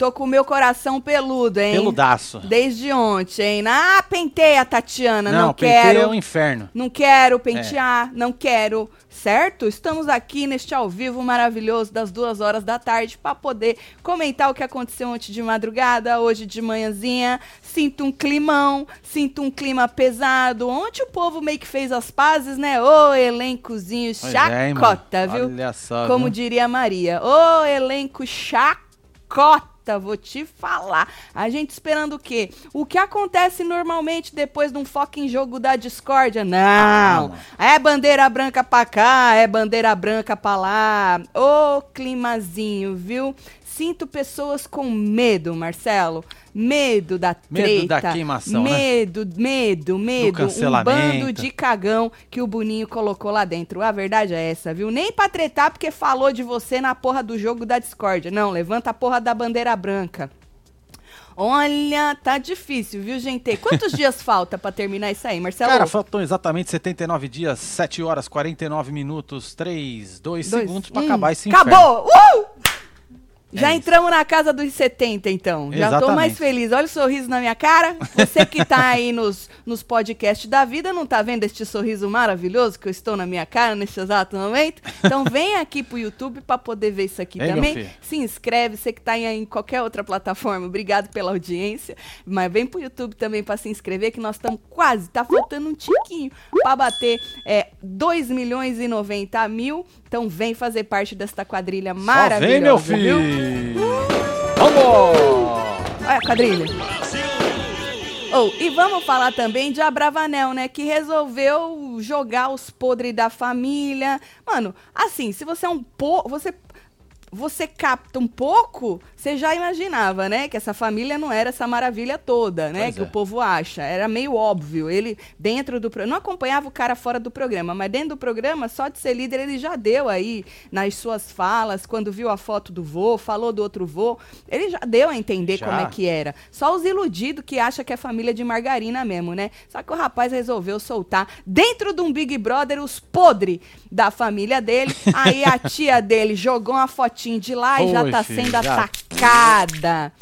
Tô com o meu coração peludo, hein? Peludaço. Desde ontem. Ah, pentei a Tatiana, não, penteio quero. é um inferno. Não quero pentear, não quero, certo? Estamos aqui neste ao vivo maravilhoso das duas horas da tarde para poder comentar o que aconteceu ontem de madrugada, hoje de manhãzinha. Sinto um climão, sinto um clima pesado. Ontem o povo meio que fez as pazes, né? Ô, elencozinho é, hein, chacota, mano? viu? Olha só, Como viu? diria a Maria. Ô, elenco chacota, vou te falar. A gente esperando o quê? O que acontece normalmente depois de um fucking jogo da discórdia? Não. Calma. É bandeira branca pra cá, é bandeira branca pra lá. Ô, climazinho, viu? Sinto pessoas com medo, Marcelo. Medo da Medo treta. da queimação, né? Medo, medo, medo. Um bando de cagão que o Boninho colocou lá dentro. A verdade é essa, viu? Nem pra tretar porque falou de você na porra do jogo da discórdia. Não, levanta a porra da bandeira branca. Olha, tá difícil, viu, gente? Quantos dias falta pra terminar isso aí, Marcelo? Cara, faltam exatamente 79 dias, 7 horas, 49 minutos, 3, 2 Dois, segundos pra um. acabar esse inferno. Acabou! Uh! Já É entramos na casa dos 70, então. Já tô Exatamente. mais feliz. Olha o sorriso na minha cara. Você que tá aí nos, nos podcasts da vida, não tá vendo este sorriso maravilhoso que eu estou na minha cara neste exato momento? Então vem aqui pro YouTube pra poder ver isso aqui meu também. Se inscreve, você que tá aí em qualquer outra plataforma. Obrigado pela audiência. Mas vem pro YouTube também pra se inscrever, que nós estamos quase, tá faltando um tiquinho pra bater é, 2 milhões e 90 mil. Então vem fazer parte desta quadrilha Só maravilhosa. vem, meu viu? filho! Vamos! Olha a quadrilha. Oh, e vamos falar também de Abravanel, né? Que resolveu jogar os podres da família. Mano, assim, se você é um po... Você, você capta um pouco, você já imaginava, né? Que essa família não era essa maravilha toda, né? Pois que é. o povo acha. Era meio óbvio. Ele, dentro do programa. Não acompanhava o cara fora do programa, mas dentro do programa, só de ser líder, ele já deu aí nas suas falas, quando viu a foto do vô, falou do outro vô. Ele já deu a entender Já. como é que era. Só os iludidos que acham que é família de margarina mesmo, né? Só que o rapaz resolveu soltar dentro de um Big Brother os podres da família dele. Aí a tia dele jogou uma fotinho de lá e já tá sendo já. Atacada.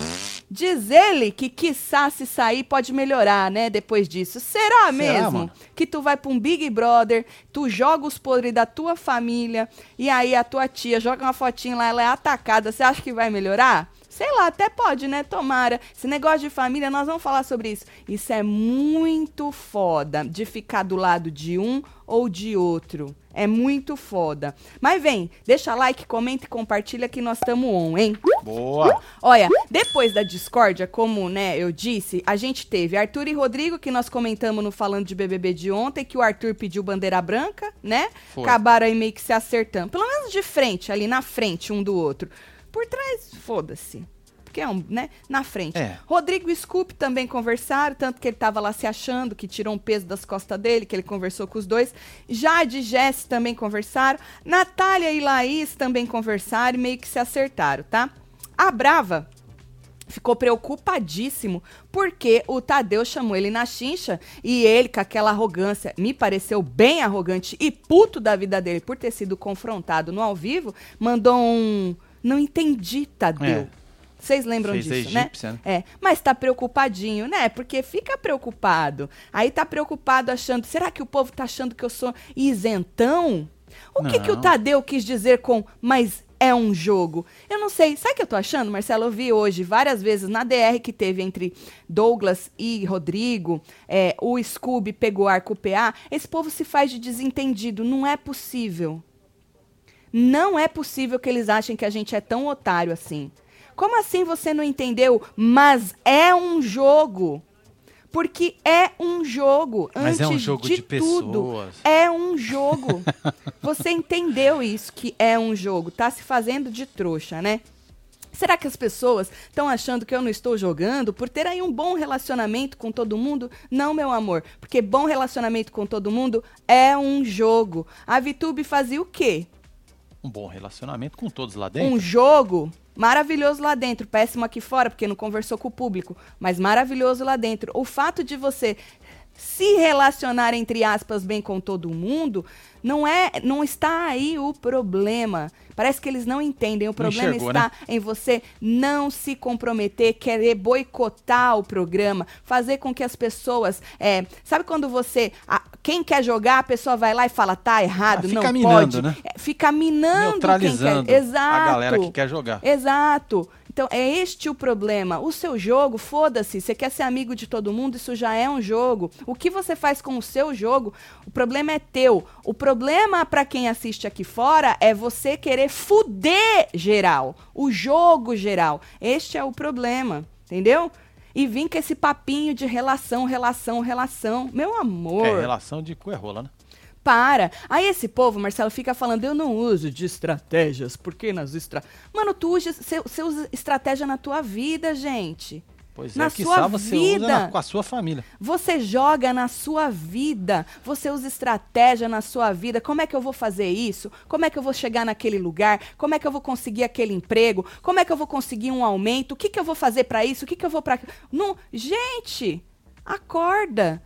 Diz ele que, quiçá, se sair, pode melhorar, né? Depois disso. Será, mesmo mano? que tu vai pra um Big Brother, tu joga os podres da tua família, e aí a tua tia joga uma fotinha lá, ela é atacada. Você acha que vai melhorar? Sei lá, até pode, né? Tomara. Esse negócio de família, nós vamos falar sobre isso. Isso é muito foda de ficar do lado de um ou de outro. É muito foda. Mas vem, deixa like, comenta e compartilha que nós estamos on, hein? Boa! Olha, depois da discórdia, como né, eu disse, a gente teve Arthur e Rodrigo, que nós comentamos no Falando de BBB de ontem, que o Arthur pediu bandeira branca, né? Foi. Acabaram aí meio que se acertando. Pelo menos de frente, ali na frente um do outro. Por trás, foda-se. Porque é um, né? Na frente. É. Rodrigo e Scoop também conversaram, tanto que ele tava lá se achando, que tirou um peso das costas dele, que ele conversou com os dois. Jade e Jess também conversaram. Natália e Laís também conversaram e meio que se acertaram, tá? A Brava ficou preocupadíssimo porque o Tadeu chamou ele na chincha e ele, com aquela arrogância, me pareceu bem arrogante e puto da vida dele por ter sido confrontado no ao vivo, mandou um. Não entendi, Tadeu. É. Vocês lembram Fez disso, né? egípcia, né? É, mas tá preocupadinho, né? Porque fica preocupado. Aí tá preocupado achando, será que o povo tá achando que eu sou isentão? O que que o. Tadeu quis dizer com mas é um jogo? Eu não sei. Sabe o que eu tô achando, Marcelo? Eu vi hoje várias vezes na DR que teve entre Douglas e Rodrigo, é, o Scooby pegou arco PA. Esse povo se faz de desentendido. Não é possível. Não é possível que eles achem que a gente é tão otário assim. Como assim você não entendeu? Mas é um jogo. Porque é um jogo. Mas é um Antes jogo de, de tudo, pessoas. é um jogo. Você entendeu isso que é um jogo? Tá se fazendo de trouxa, né? Será que as pessoas estão achando que eu não estou jogando por ter aí um bom relacionamento com todo mundo? Não, meu amor, porque bom relacionamento com todo mundo é um jogo. A Vitube fazia o quê? Um bom relacionamento com todos lá dentro. Um jogo maravilhoso lá dentro, péssimo aqui fora, porque não conversou com o público, mas maravilhoso lá dentro. O fato de você se relacionar entre aspas bem com todo mundo, não é, não está aí o problema. Parece que eles não entendem. O problema enxergou, está né? em você não se comprometer, querer boicotar o programa, fazer com que as pessoas, é, sabe quando você, a- quem quer jogar, a pessoa vai lá e fala tá errado, Ah, fica não minando, pode, né? É, fica minando Neutralizando quem quer. Exato. a galera que quer jogar. Exato. Então, é este o problema. O seu jogo, foda-se, você quer ser amigo de todo mundo, isso já é um jogo. O que você faz com o seu jogo, o problema é teu. O problema para quem assiste aqui fora é você querer fuder geral, o jogo geral. Este é o problema, entendeu? E vim com esse papinho de relação, relação, relação. Meu amor. É, relação de cu é rola, né? Para. Aí esse povo, Marcelo, fica falando, eu não uso de estratégias, porque nas estra... Mano, tu usa, você usa estratégia na tua vida, gente. Pois Na é, que sua você vida. usa na- com a sua família. Você joga na sua vida, você usa estratégia na sua vida. Como é que eu vou fazer isso? Como é que eu vou chegar naquele lugar? Como é que eu vou conseguir aquele emprego? Como é que eu vou conseguir um aumento? O que, que eu vou fazer pra isso? O que, que eu vou pra. Não, gente, acorda.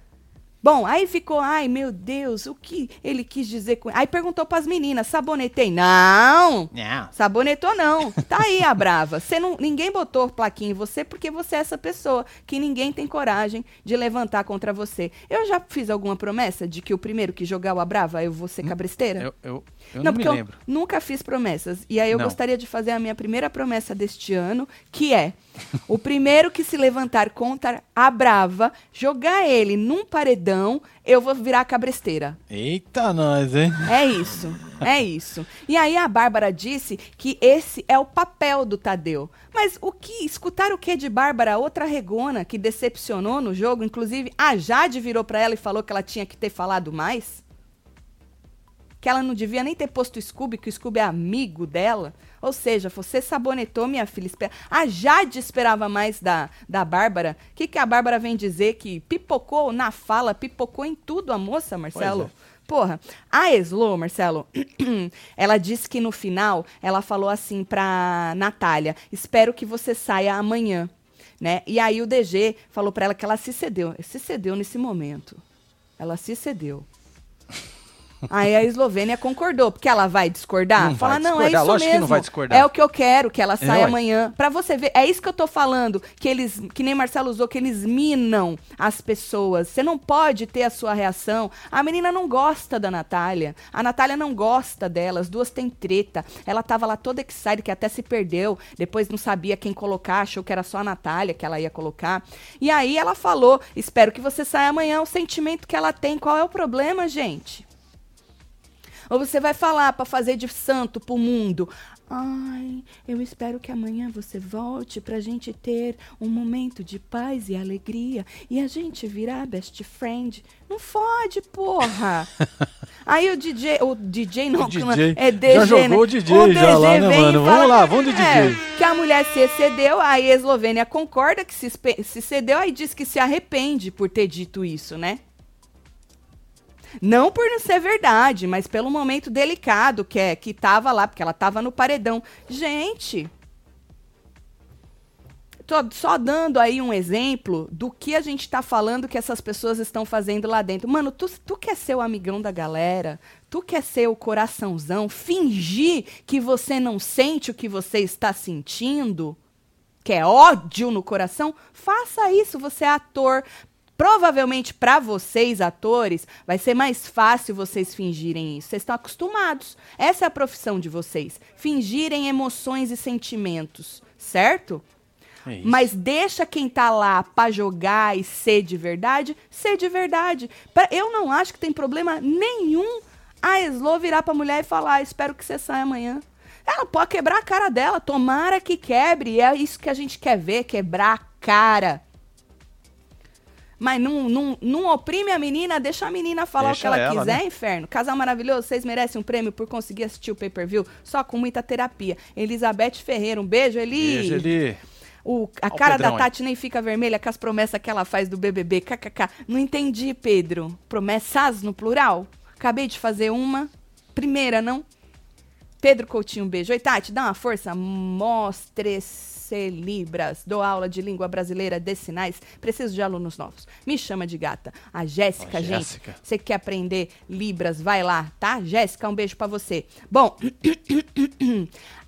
Bom, aí ficou, ai meu Deus, o que ele quis dizer com. Aí perguntou pras meninas, sabonetei? Não! Não. Sabonetou não. Tá aí a brava. Você não, ninguém botou plaquinha em você porque você é essa pessoa que ninguém tem coragem de levantar contra você. Eu já fiz alguma promessa de que o primeiro que jogar o a brava eu vou ser cabresteira? Eu, eu, eu não, me porque lembro. nunca fiz promessas. E aí eu Não. gostaria de fazer a minha primeira promessa deste ano, que é o primeiro que se levantar contra a brava, jogar ele num paredão, eu vou virar cabresteira. Eita, nós, hein? É isso, é isso. E aí a Bárbara disse que esse é o papel do Tadeu. Mas o que, escutar o que de Bárbara, outra regona que decepcionou no jogo, inclusive a Jade virou pra ela e falou que ela tinha que ter falado mais? Que ela não devia nem ter posto o Scooby, que o Scooby é amigo dela. Ou seja, você sabonetou, minha filha. A Jade esperava mais da, da Bárbara. O que, que a Bárbara vem dizer? Que pipocou na fala, pipocou em tudo a moça, Marcelo? Pois Porra, a Eslo, Marcelo, ela disse que no final ela falou assim pra Natália: espero que você saia amanhã. Né? E aí o DG falou pra ela que ela se cedeu. Se cedeu nesse momento. Ela se cedeu. Aí a Eslovênia concordou, porque ela vai discordar? Não Fala, vai não, é discordar, isso lógico que mesmo. não vai discordar. É o que eu quero, que ela saia ué. amanhã. Pra você ver, é isso que eu tô falando, que eles, que nem Marcelo usou, que eles minam as pessoas. Você não pode ter a sua reação. A menina não gosta da Natália. A Natália não gosta dela. As duas têm treta. Ela tava lá toda excited, que até se perdeu. Depois não sabia quem colocar, achou que era só a Natália que ela ia colocar. E aí ela falou: espero que você saia amanhã. O sentimento que ela tem. Qual é o problema, gente? Ou você vai falar pra fazer de santo pro mundo. Ai, eu espero que amanhã você volte pra gente ter um momento de paz e alegria e a gente virar best friend. Não fode, porra. Aí o DJ, o DJ não, O DJ. é DG, Já jogou né? o DJ já lá, né, mano? Vamos lá, vamos de é, DJ. que a mulher se excedeu, aí a Eslovênia concorda que se, se cedeu, aí diz que se arrepende por ter dito isso, né? Não por não ser verdade, mas pelo momento delicado que é que tava lá, porque ela tava no paredão. Gente, tô só dando aí um exemplo do que a gente tá falando que essas pessoas estão fazendo lá dentro. Mano, tu, tu quer ser o amigão da galera? Tu quer ser o coraçãozão? Fingir que você não sente o que você está sentindo? Que é ódio no coração? Faça isso, você é ator. Provavelmente para vocês, atores, vai ser mais fácil vocês fingirem isso. Vocês estão acostumados. Essa é a profissão de vocês. Fingirem emoções e sentimentos, certo? É. Mas deixa quem tá lá pra jogar e ser de verdade, ser de verdade. Eu não acho que tem problema nenhum a Slo virar pra mulher e falar: "Ah, espero que você saia amanhã. Ela pode quebrar a cara dela, tomara que quebre. É isso que a gente quer ver, quebrar a cara. Mas não, não, não oprime a menina, deixa a menina falar Deixa o que ela, ela, quiser, né? inferno. Casal maravilhoso, vocês merecem um prêmio por conseguir assistir o pay-per-view só com muita terapia. Elizabeth Ferreira, um beijo, Eli. Beijo, Eli. O, a cara Pedrão da. Tati nem fica vermelha com as promessas que ela faz do BBB. KKK. Não entendi, Pedro. Promessas no plural? Acabei de fazer uma. Primeira, não? Pedro Coutinho, um beijo. Oi, Tati, dá uma força. Mostre-se Libras. Dou aula de língua brasileira de sinais. Preciso de alunos novos. Me chama de gata. A Jéssica, Ó, gente. Jéssica. Você quer aprender Libras? Vai lá, tá? Jéssica, um beijo pra você. Bom.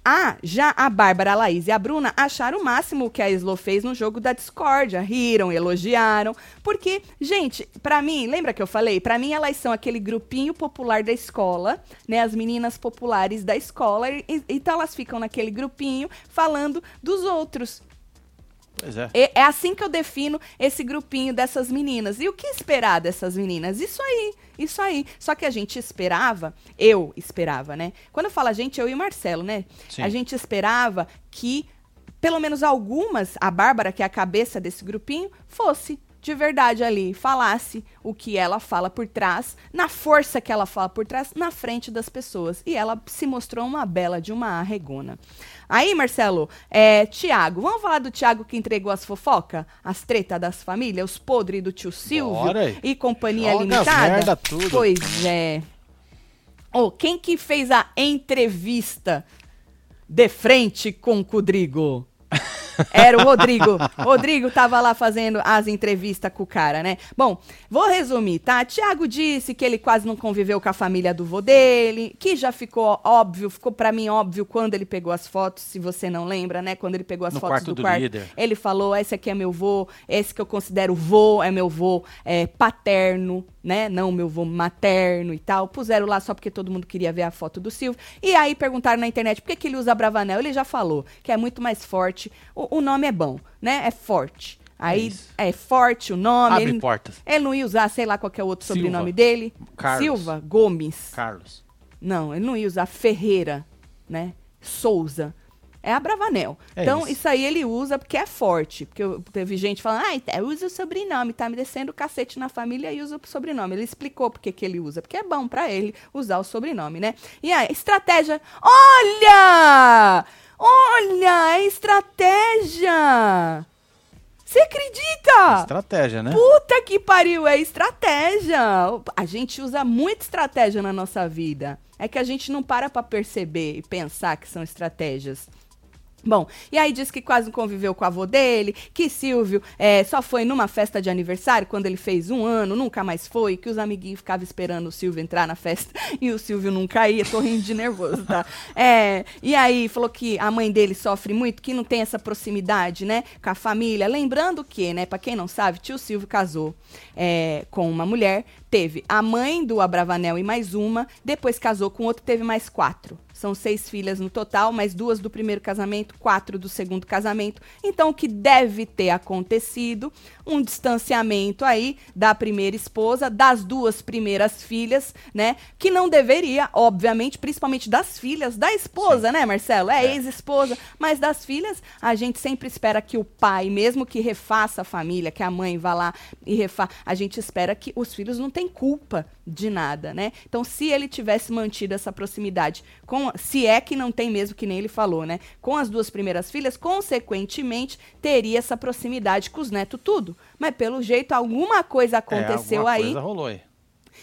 Ah, já a Bárbara, a Laís e a Bruna acharam o máximo que a Slo fez no jogo da discórdia. Riram, elogiaram. Porque, gente, pra mim, lembra que eu falei? Pra mim, elas são aquele grupinho popular da escola, né? As meninas populares da escola. E- então elas ficam naquele grupinho falando dos outros. É. É, é assim que eu defino esse grupinho dessas meninas. E o que esperar dessas meninas? Isso aí, isso aí. Só que a gente esperava, eu esperava, né? Quando eu falo a gente, eu e o Marcelo, né? Sim. A gente esperava que, pelo menos algumas, a Bárbara, que é a cabeça desse grupinho, fosse de verdade ali, falasse o que ela fala por trás, na força que ela fala por trás, na frente das pessoas. E ela se mostrou uma bela de uma arregona. Aí, Marcelo, é, Tiago, vamos falar do Tiago que entregou as fofocas? As tretas das famílias, os podres do tio Silvio Bora e companhia Joga limitada? merda tudo. Pois é. Ô, quem que fez a entrevista de frente com o Rodrigo? Era o Rodrigo. Rodrigo tava lá fazendo as entrevistas com o cara, né? Bom, vou resumir, tá? Tiago disse que ele quase não conviveu com a família do vô dele, que já ficou óbvio, ficou pra mim óbvio quando ele pegou as fotos, se você não lembra, né? Quando ele pegou as No fotos quarto do, do quarto. líder. Ele falou: esse aqui é meu vô, esse que eu considero vô é meu vô é, paterno, né? Não meu vô materno e tal. Puseram lá só porque todo mundo queria ver a foto do Silvio. E aí perguntaram na internet por que, que ele usa Bravanel. Ele já falou que é muito mais forte. O, o nome é bom, né? É forte. Aí isso. é, forte o nome. Abre ele, portas. ele não ia usar, sei lá, qualquer outro Silva. sobrenome dele. Carlos. Silva, Gomes. Carlos. Não, ele não ia usar Ferreira, né? Souza. É a Bravanel. É então, isso. isso. aí ele usa porque é forte. Porque eu- teve gente falando, ah, usa o sobrenome, tá me descendo o cacete na família e usa o sobrenome. Ele explicou por que ele usa, porque é bom pra ele usar o sobrenome, né? E aí, estratégia. Olha! Olha, é estratégia! Você acredita? Estratégia, né? Puta que pariu, é estratégia. A gente usa muita estratégia na nossa vida. É que a gente não para pra perceber e pensar que são estratégias. Bom, e aí diz que quase não conviveu com o avô dele, que Silvio é, só foi numa festa de aniversário quando ele fez um ano, nunca mais foi, que os amiguinhos ficavam esperando o Silvio entrar na festa e o Silvio nunca ia, tô rindo de nervoso, tá? É, e aí falou que a mãe dele sofre muito, que não tem essa proximidade, né, com a família. Lembrando que, né, pra quem não sabe, tio Silvio casou é, com uma mulher, teve a mãe do Abravanel e mais uma, depois casou com outro, teve mais quatro. São seis filhas no total, mais duas do primeiro casamento, quatro do segundo casamento. Então, o que deve ter acontecido? Um distanciamento aí da primeira esposa, das duas primeiras filhas, né? Que não deveria, obviamente, principalmente das filhas da esposa, né, Marcelo? É, É. ex-esposa. Mas das filhas, a gente sempre espera que o pai, mesmo que refaça a família, que a mãe vá lá e refaça, a gente espera que os filhos não têm culpa de nada, né? Então, se ele tivesse mantido essa proximidade com, se é que não tem mesmo, que nem ele falou, né? Com as duas primeiras filhas, consequentemente, teria essa proximidade com os netos, tudo. Mas pelo jeito, alguma coisa aconteceu é, alguma aí Coisa rolou aí.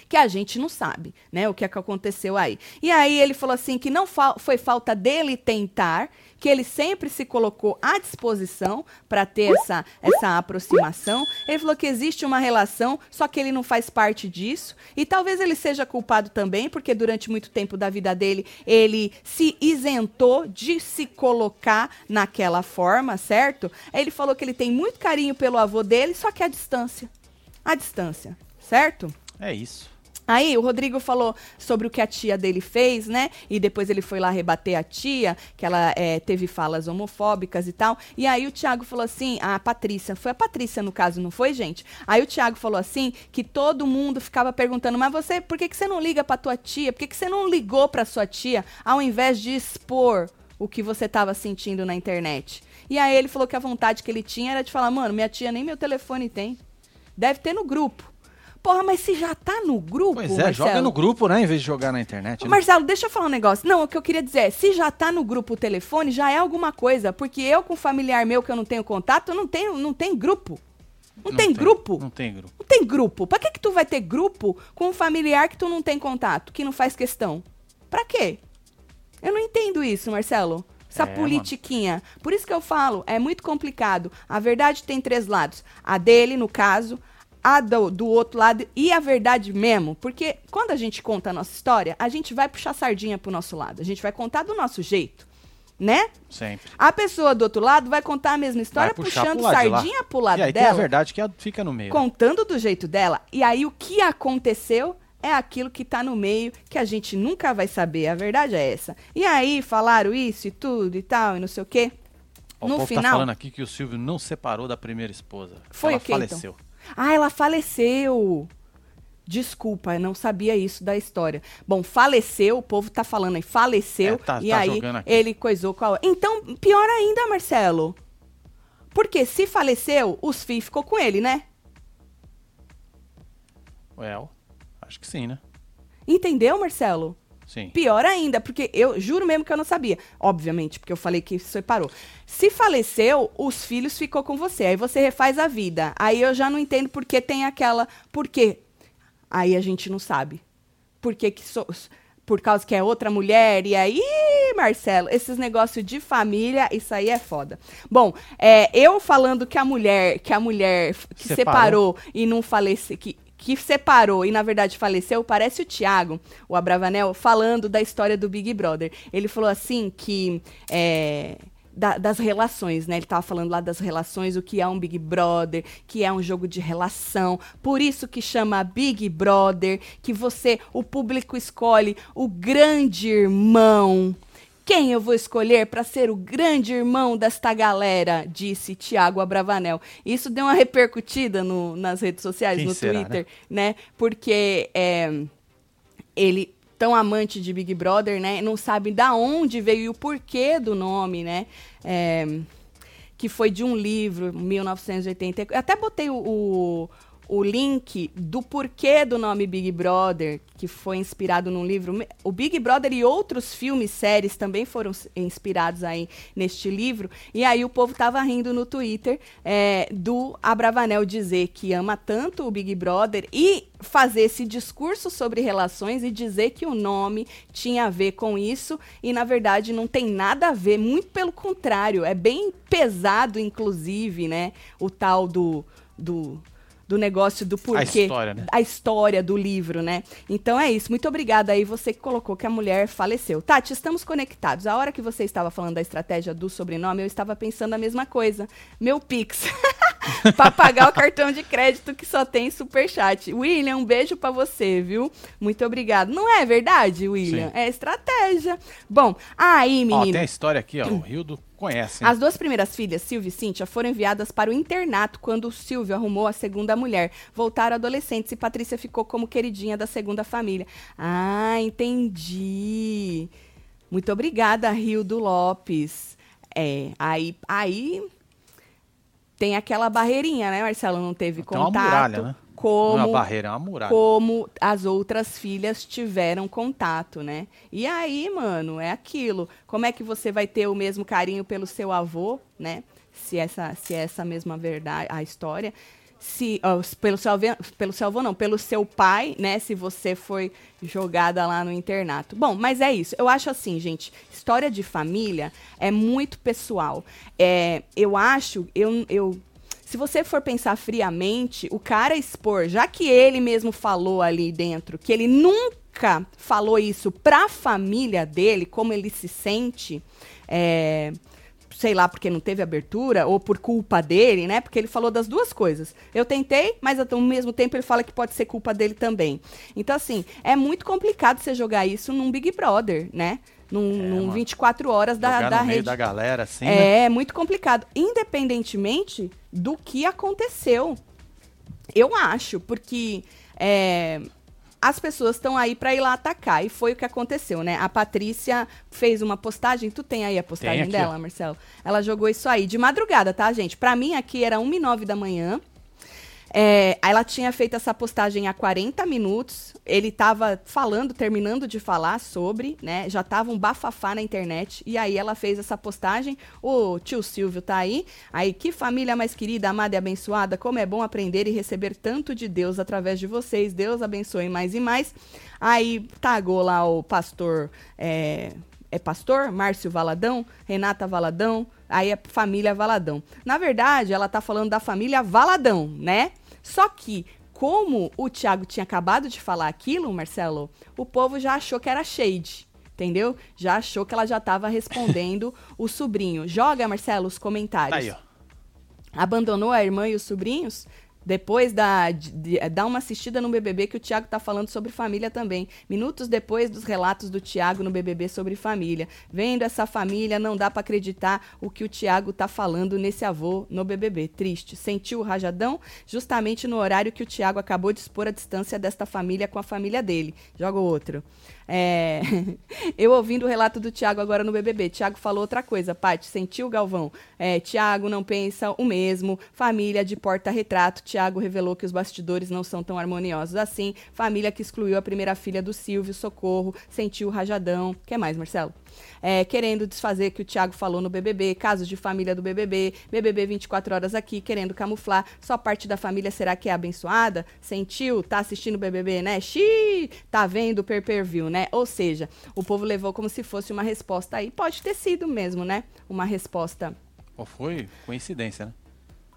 Que a gente não sabe, né? O que é que aconteceu aí. E aí ele falou assim que não fa- foi falta dele tentar, que ele sempre se colocou à disposição para ter essa, essa aproximação. Ele falou que existe uma relação, só que ele não faz parte disso. E talvez ele seja culpado também, porque durante muito tempo da vida dele, ele se isentou de se colocar naquela forma, certo? Ele falou que ele tem muito carinho pelo avô dele, só que à distância. À distância, certo? É isso. Aí o Rodrigo falou sobre o que a tia dele fez, né? E depois ele foi lá rebater a tia, que ela é, teve falas homofóbicas e tal. E aí o Thiago falou assim, a Patrícia, foi a Patrícia no caso, não foi, gente? Aí o Thiago falou assim, que todo mundo ficava perguntando, mas você, por que, que você não liga pra tua tia? Por que, que você não ligou pra sua tia ao invés de expor o que você tava sentindo na internet? E aí ele falou que a vontade que ele tinha era de falar, mano, minha tia nem meu telefone tem. Deve ter no grupo. Porra, mas se já tá no grupo, Pois é, Marcelo, joga no grupo, né? Em vez de jogar na internet. Né? Marcelo, deixa eu falar um negócio. Não, o que eu queria dizer é, se já tá no grupo o telefone, já é alguma coisa. Porque eu com um familiar meu que eu não tenho contato, não tenho, não tem grupo. Não, tem, grupo. Não tem grupo. Não tem grupo. Pra que que tu vai ter grupo com um familiar que tu não tem contato, que não faz questão? Pra quê? Eu não entendo isso, Marcelo. Essa É, politiquinha. Por isso que eu falo, é muito complicado. A verdade tem três lados. A dele, no caso, a do, do outro lado e a verdade mesmo. Porque quando a gente conta a nossa história, a gente vai puxar sardinha pro nosso lado. A gente vai contar do nosso jeito, né? Sempre. A pessoa do outro lado vai contar a mesma história, puxando pro sardinha pro lado E aí tem a dela, verdade que fica no meio. contando do jeito dela. E aí o que aconteceu é aquilo que tá no meio, que a gente nunca vai saber. A verdade é essa. E aí falaram isso e tudo e tal, e não sei o quê. O no povo final. tá falando aqui que o Silvio não separou da primeira esposa. Foi Ela o quê, então? Ah, ela faleceu. Desculpa, eu não sabia isso da história. Bom, faleceu, o povo tá falando aí, faleceu, É, tá- e tá aí ele coisou com a... Então, pior ainda, Marcelo. Porque se faleceu, os filhos ficou com ele, né? Well, acho que sim, né? Entendeu, Marcelo? Sim. Pior ainda, porque eu juro mesmo que eu não sabia. Obviamente, porque eu falei que separou. Se faleceu, os filhos ficou com você. Aí você refaz a vida. Aí eu já não entendo por que tem aquela. Por quê? Aí a gente não sabe. Por que que so- por causa que é outra mulher, e aí, Marcelo, esses negócios de família, isso aí é foda. Bom, é, eu falando que a mulher, que a mulher que Separou. separou, e não faleceu, que, que separou e na verdade faleceu, parece o Thiago, o Abravanel, falando da história do Big Brother. Ele falou assim que é, da- das relações, né? Ele tava falando lá das relações, o que é um Big Brother, que é um jogo de relação. Por isso que chama Big Brother, que você, o público escolhe o grande irmão. Quem eu vou escolher para ser o grande irmão desta galera? Disse Tiago Abravanel. Isso deu uma repercutida no- nas redes sociais, Quem no será, Twitter, né? Porque é, ele tão amante de Big Brother, né? Não sabe da onde veio e o porquê do nome, né? É, que foi de um livro, 1980. Eu até botei o, o, o link do porquê do nome Big Brother, que foi inspirado num livro. O Big Brother e outros filmes, séries também foram inspirados aí neste livro. E aí o povo tava rindo no Twitter é, do Abravanel dizer que ama tanto o Big Brother e fazer esse discurso sobre relações e dizer que o nome tinha a ver com isso e na verdade não tem nada a ver, muito pelo contrário, é bem pesado inclusive, né, o tal do do do negócio do porquê. história, né? A história do livro, né? Então é isso. Muito obrigada aí, você que colocou que a mulher faleceu. Tati, estamos conectados. A hora que você estava falando da estratégia do sobrenome, eu estava pensando a mesma coisa. Meu Pix. pra pagar o cartão de crédito que só tem superchat. William, um beijo pra você, viu? Muito obrigado. Não é verdade, William? Sim. É estratégia. Bom, aí, Ó, menino. tem a história aqui, ó. O Rildo conhece, hein? As duas primeiras filhas, Silvia e Cíntia, foram enviadas para o internato quando o Silvio arrumou a segunda mulher. Voltaram adolescentes e Patrícia ficou como queridinha da segunda família. Ah, entendi. Muito obrigada, Rildo Lopes. É, aí, aí tem aquela barreirinha, né, Marcelo? Não teve Tem uma contato. muralha, né? Como uma barreira, uma muralha. como as outras filhas tiveram contato, né? E aí, mano, é aquilo. Como é que você vai ter o mesmo carinho pelo seu avô, né? Se essa, se é essa mesma verdade, a história. Se, ó, pelo, seu, avô- pelo seu avô, não, pelo seu pai, né? Se você foi jogada lá no internato. Bom, mas é isso. Eu acho assim, gente, história de família é muito pessoal. É, eu acho, eu, eu se você for pensar friamente, o cara expor, já que ele mesmo falou ali dentro, que ele nunca falou isso pra família dele, como ele se sente, é, sei lá, porque não teve abertura, ou por culpa dele, né? Porque ele falou das duas coisas. Eu tentei, mas ao mesmo tempo ele fala que pode ser culpa dele também. Então, assim, é muito complicado você jogar isso num Big Brother, né? Num, É, num mano. 24 horas da, da rede. da galera, assim, né? É muito complicado, independentemente do que aconteceu. Eu acho, porque é, as pessoas estão aí para ir lá atacar, e foi o que aconteceu, né? A Patrícia fez uma postagem, tu tem aí a postagem aqui, dela, ó. Marcelo? Ela jogou isso aí de madrugada, tá, gente? Pra mim aqui era 1 e 9 da manhã. É, ela tinha feito essa postagem há 40 minutos. Ele tava falando, terminando de falar sobre, né? Já tava um bafafá na internet. E aí ela fez essa postagem. O tio Silvio tá aí. Aí, que família mais querida, amada e abençoada. Como é bom aprender e receber tanto de Deus através de vocês. Deus abençoe mais e mais. Aí tagou lá o pastor. é, é pastor, Márcio Valadão, Renata Valadão, aí é família Valadão. Na verdade, ela tá falando da família Valadão, né? Só que, como o Thiago tinha acabado de falar aquilo, Marcelo, o povo já achou que era shade. Entendeu? Já achou que ela já estava respondendo o sobrinho. Joga, Marcelo, os comentários. Aí, ó. Abandonou a irmã e os sobrinhos? Depois da, de, de, dá uma assistida no BBB que o Thiago tá falando sobre família também. Minutos depois dos relatos do Thiago no BBB sobre família. Vendo essa família, não dá para acreditar o que o Thiago tá falando nesse avô no BBB. Triste. Sentiu o rajadão justamente no horário que o Thiago acabou de expor a distância desta família com a família dele. Joga outro. É... eu ouvindo o relato do Tiago agora no BBB. Tiago falou outra coisa. Paty, sentiu, Galvão? É, Tiago não pensa o mesmo. Família de porta-retrato. Tiago revelou que os bastidores não são tão harmoniosos assim. Família que excluiu a primeira filha do Silvio, Socorro. Sentiu o rajadão. Quer mais, Marcelo? é, querendo desfazer que o Thiago falou no BBB, casos de família do BBB, BBB 24 horas aqui, querendo camuflar. Só parte da família será que é abençoada? Sentiu? Tá assistindo o BBB, né? Xiii! Tá vendo o per-per-view, né? Ou seja, o povo levou como se fosse uma resposta aí. Pode ter sido mesmo, né? Uma resposta. Ou foi coincidência, né?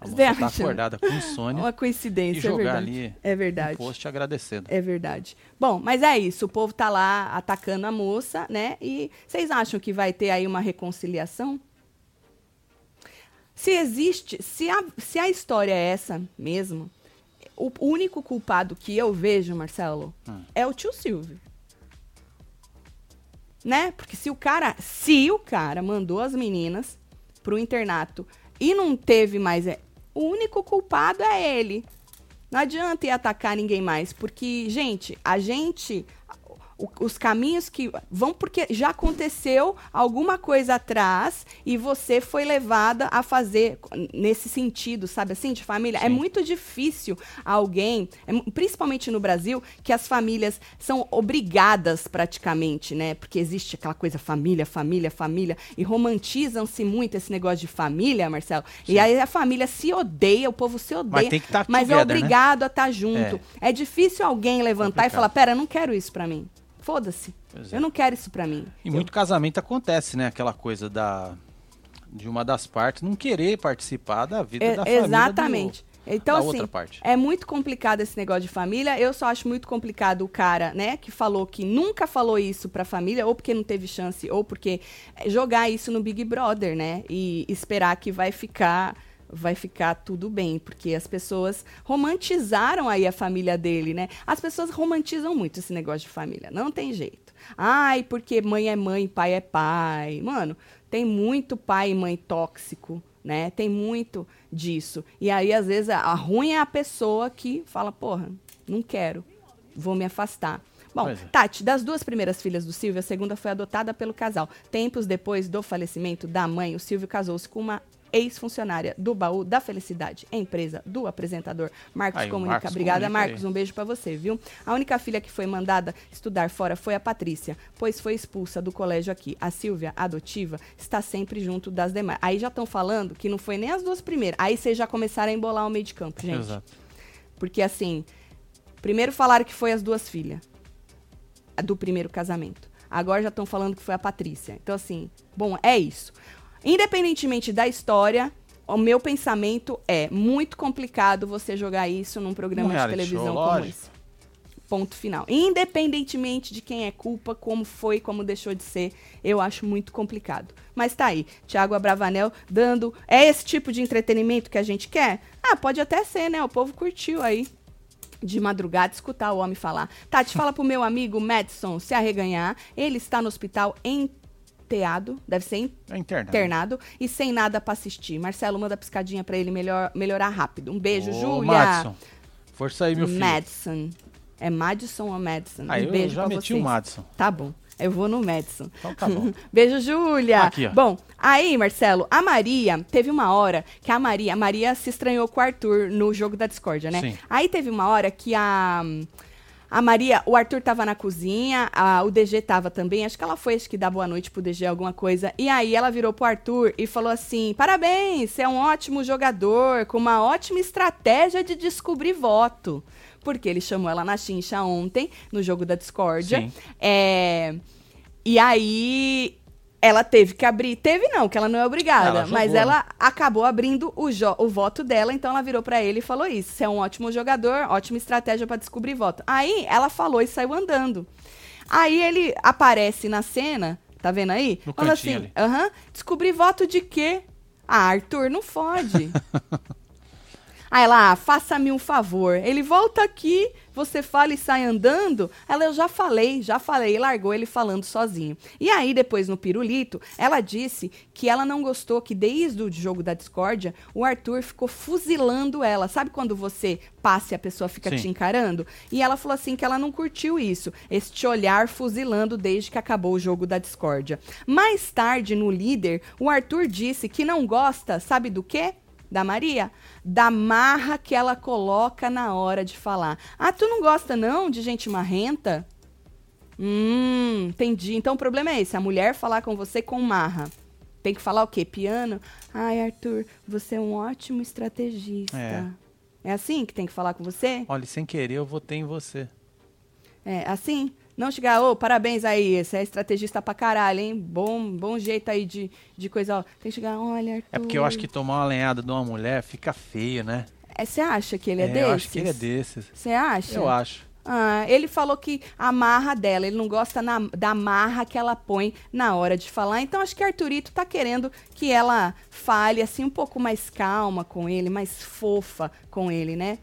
A moça tá acordada com insônia Uma coincidência, e jogar é verdade. ali É verdade. um post agradecendo. É verdade. Bom, mas é isso. O povo tá lá atacando a moça, né? E vocês acham que vai ter aí uma reconciliação? Se existe, se a, se a história é essa mesmo, o único culpado que eu vejo, Marcelo, Hum. é o tio Silvio. Né? Porque se o cara, se o cara mandou as meninas pro internato e não teve mais, é, o único culpado é ele. Não adianta ir atacar ninguém mais, porque, gente, a gente. O- os caminhos que vão porque já aconteceu alguma coisa atrás e você foi levada a fazer nesse sentido, sabe assim, de família. É Sim. muito difícil alguém, é principalmente no Brasil, que as famílias são obrigadas praticamente, né? Porque existe aquela coisa família, família, família e romantizam-se muito esse negócio de família, Marcelo. E Sim. aí a família se odeia, o povo se odeia. Mas tem que estar Mas é together, né? obrigado a estar junto. É. difícil alguém levantar Complicado. e falar: pera, eu não quero isso pra mim. Foda-se. É. Eu não quero isso pra mim. E Eu- muito casamento acontece, né? Aquela coisa da de uma das partes não querer participar da vida É, da família exatamente. Então, da assim, é muito complicado esse negócio de família. Eu só acho muito complicado o cara, né, que falou que nunca falou isso pra família, ou porque não teve chance, ou porque jogar isso no Big Brother, né, e esperar que vai ficar vai ficar tudo bem, porque as pessoas romantizaram aí a família dele, né? As pessoas romantizam muito esse negócio de família, não tem jeito. Ai, porque mãe é mãe, pai é pai. Mano, tem muito pai e mãe tóxico, né? Tem muito disso. E aí, às vezes, a, a ruim é a pessoa que fala, porra, não quero, vou me afastar. Bom, é. Tati, das duas primeiras filhas do Silvio, a segunda foi adotada pelo casal. Tempos depois do falecimento da mãe, o Silvio casou-se com uma ex-funcionária do Baú da Felicidade, empresa do apresentador Marcos Aí, Comunica. Marcos Obrigada, Comunica. Marcos. Um beijo pra você, viu? A única filha que foi mandada estudar fora foi a Patrícia, pois foi expulsa do colégio aqui. A Silvia, adotiva, está sempre junto das demais. Aí já estão falando que não foi nem as duas primeiras. Aí vocês já começaram a embolar o meio de campo, gente. Exato. Porque assim, primeiro falaram que foi as duas filhas do primeiro casamento. Agora já estão falando que foi a Patrícia. Então, assim, bom, é isso. Independentemente da história, o meu pensamento é muito complicado você jogar isso num programa Um de televisão show, como lógico. esse. Ponto final. Independentemente de quem é culpa, como foi, como deixou de ser, eu acho muito complicado. Mas tá aí, Thiago Abravanel dando. É esse tipo de entretenimento que a gente quer? Ah, pode até ser, né? O povo curtiu aí de madrugada escutar o homem falar. Tati, fala pro meu amigo Madison se arreganhar. Ele está no hospital enteado, deve ser É interna. internado e sem nada pra assistir. Marcelo, manda piscadinha pra ele melhor, melhorar rápido. Um beijo, Ô, Júlia. Madison. Força aí, meu filho. Madison. É Madison ou Madison? Aí um beijo eu já meti vocês. o Madison. Tá bom. Eu vou no Madison. Então tá bom. Beijo, Júlia. Aqui, ó. Bom, aí, Marcelo, a Maria, teve uma hora que a Maria, a Maria se estranhou com o Arthur no jogo da discórdia, né? Sim. Aí teve uma hora que a a Maria, o Arthur tava na cozinha, a- o DG tava também, acho que ela foi acho que dar boa noite pro DG alguma coisa. E aí ela virou pro Arthur e falou assim: "Parabéns, você é um ótimo jogador, com uma ótima estratégia de descobrir voto". Porque ele chamou ela na chincha ontem, no jogo da discórdia. Sim. É, e aí ela teve que abrir. Teve não, que ela não é obrigada. Ela mas né? ela acabou abrindo o, o voto dela, então ela virou pra ele e falou isso. Você é um ótimo jogador, ótima estratégia pra descobrir voto. Aí ela falou e saiu andando. Aí ele aparece na cena, tá vendo aí? No Fala assim: aham, descobri voto de quê? Ah, Arthur, não fode. Aí ela, ah, faça-me um favor. Ele volta aqui, você fala e sai andando. Ela, eu já falei, já falei. E largou ele falando sozinho. E aí, depois no pirulito, ela disse que ela não gostou que desde o jogo da discórdia, o Arthur ficou fuzilando ela. Sabe quando você passa e a pessoa fica Sim. te encarando? E ela falou assim que ela não curtiu isso. Este olhar fuzilando desde que acabou o jogo da discórdia. Mais tarde, no líder, o Arthur disse que não gosta, sabe do quê? Da Maria? Da marra que ela coloca na hora de falar. Ah, tu não gosta não de gente marrenta? Hum, entendi. Então o problema é esse, a mulher falar com você com marra. Tem que falar o quê? Piano? Ai, Arthur, você é um ótimo estrategista. É. É assim que tem que falar com você? Olha, sem querer eu votei em você. É, assim? Não chegar, ô, parabéns aí, você é estrategista pra caralho, hein? Bom, bom jeito aí de, de coisa. ó. Tem que chegar, olha, Arthur. É porque eu acho que tomar uma lenhada de uma mulher fica feio, né? É, Você acha que ele é, desses? eu acho que ele é desses. Você acha? Eu acho. Ah, ele falou que a marra dela, ele não gosta na- da marra que ela põe na hora de falar. Então acho que Arthurito tá querendo que ela fale assim um pouco mais calma com ele, mais fofa com ele, né?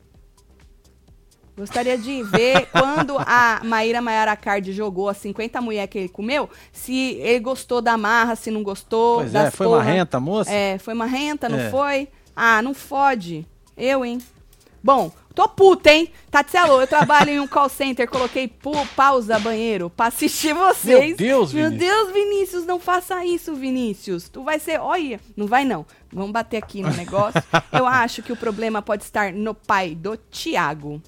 Gostaria de ver quando a Maíra Maiara Card jogou as 50 mulheres que ele comeu, se ele gostou da marra, se não gostou. Pois é, foi porra. marrenta, moça? É, foi marrenta, não É. foi? Ah, não fode. Eu, hein? Bom, tô puta, hein? Tatselo, eu trabalho em um call center, coloquei pausa banheiro pra assistir vocês. Meu Deus, Meu Vinícius. Deus, Vinícius, não faça isso, Vinícius. Tu vai ser, olha, não vai não. Vamos bater aqui no negócio. eu acho que o problema pode estar no pai do Tiago.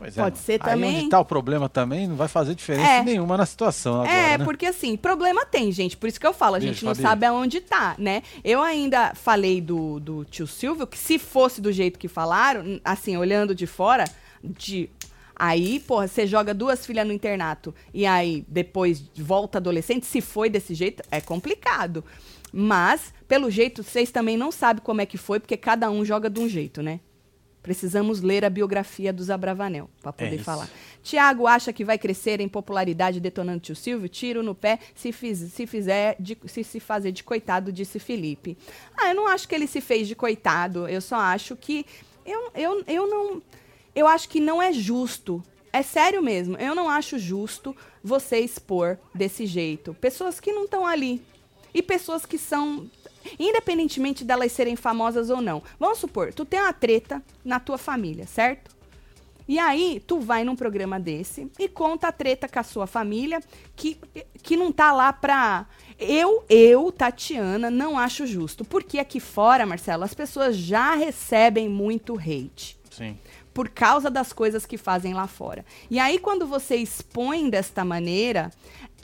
Pois pode ser Aí também. onde tá o problema também, não vai fazer diferença É. nenhuma na situação agora, É, né? porque assim, problema tem, gente. Por isso que eu falo, a Beijo, gente não Fabi. sabe aonde tá, né? Eu ainda falei do, do tio Silvio, que se fosse do jeito que falaram, assim, olhando de fora, de. Aí, porra, você joga duas filhas no internato e aí depois volta adolescente, se foi desse jeito, é complicado. Mas, pelo jeito, vocês também não sabem como é que foi, porque cada um joga de um jeito, né? Precisamos ler a biografia do Zabravanel para poder isso. falar. Tiago acha que vai crescer em popularidade detonando tio Silvio? Tiro no pé se, fiz, se fizer de- se, se fazer de coitado, disse Felipe. Ah, eu não acho que ele se fez de coitado. Eu só acho que. Eu, eu, eu não. Eu acho que não é justo. É sério mesmo. Eu não acho justo você expor desse jeito. Pessoas que não estão ali. E pessoas que são. Independentemente delas serem famosas ou não. Vamos supor, tu tem uma treta na tua família, certo? E aí, tu vai num programa desse e conta a treta com a sua família que, que não tá lá pra. Eu, eu, Tatiana, não acho justo. Porque aqui fora, Marcelo, as pessoas já recebem muito hate Sim. por causa das coisas que fazem lá fora. E aí, quando você expõe desta maneira,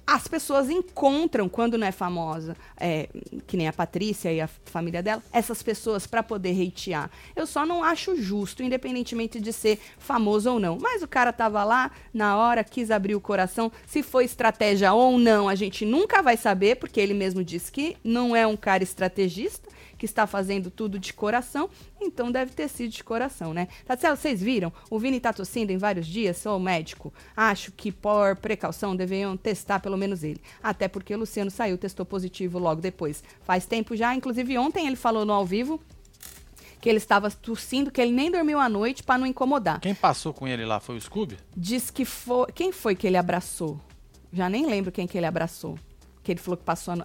as pessoas encontram, quando não é famosa, é, que nem a Patrícia e a família dela, essas pessoas para poder hatear. Eu só não acho justo, independentemente de ser famoso ou não. Mas o cara tava lá, na hora, quis abrir o coração. Se foi estratégia ou não, a gente nunca vai saber, porque ele mesmo disse que não é um cara estrategista que está fazendo tudo de coração, então deve ter sido de coração, né? Tatselo, vocês viram? O Vini tá tossindo em vários dias, sou médico. Acho que por precaução deveriam testar pelo menos ele. Até porque o Luciano saiu, testou positivo logo depois. Faz tempo já, inclusive ontem ele falou no ao vivo que ele estava tossindo, que ele nem dormiu à noite para não incomodar. Quem passou com ele lá foi o Scooby? Diz que foi. Quem foi que ele abraçou? Já nem lembro quem que ele abraçou. Que ele falou que passou a no...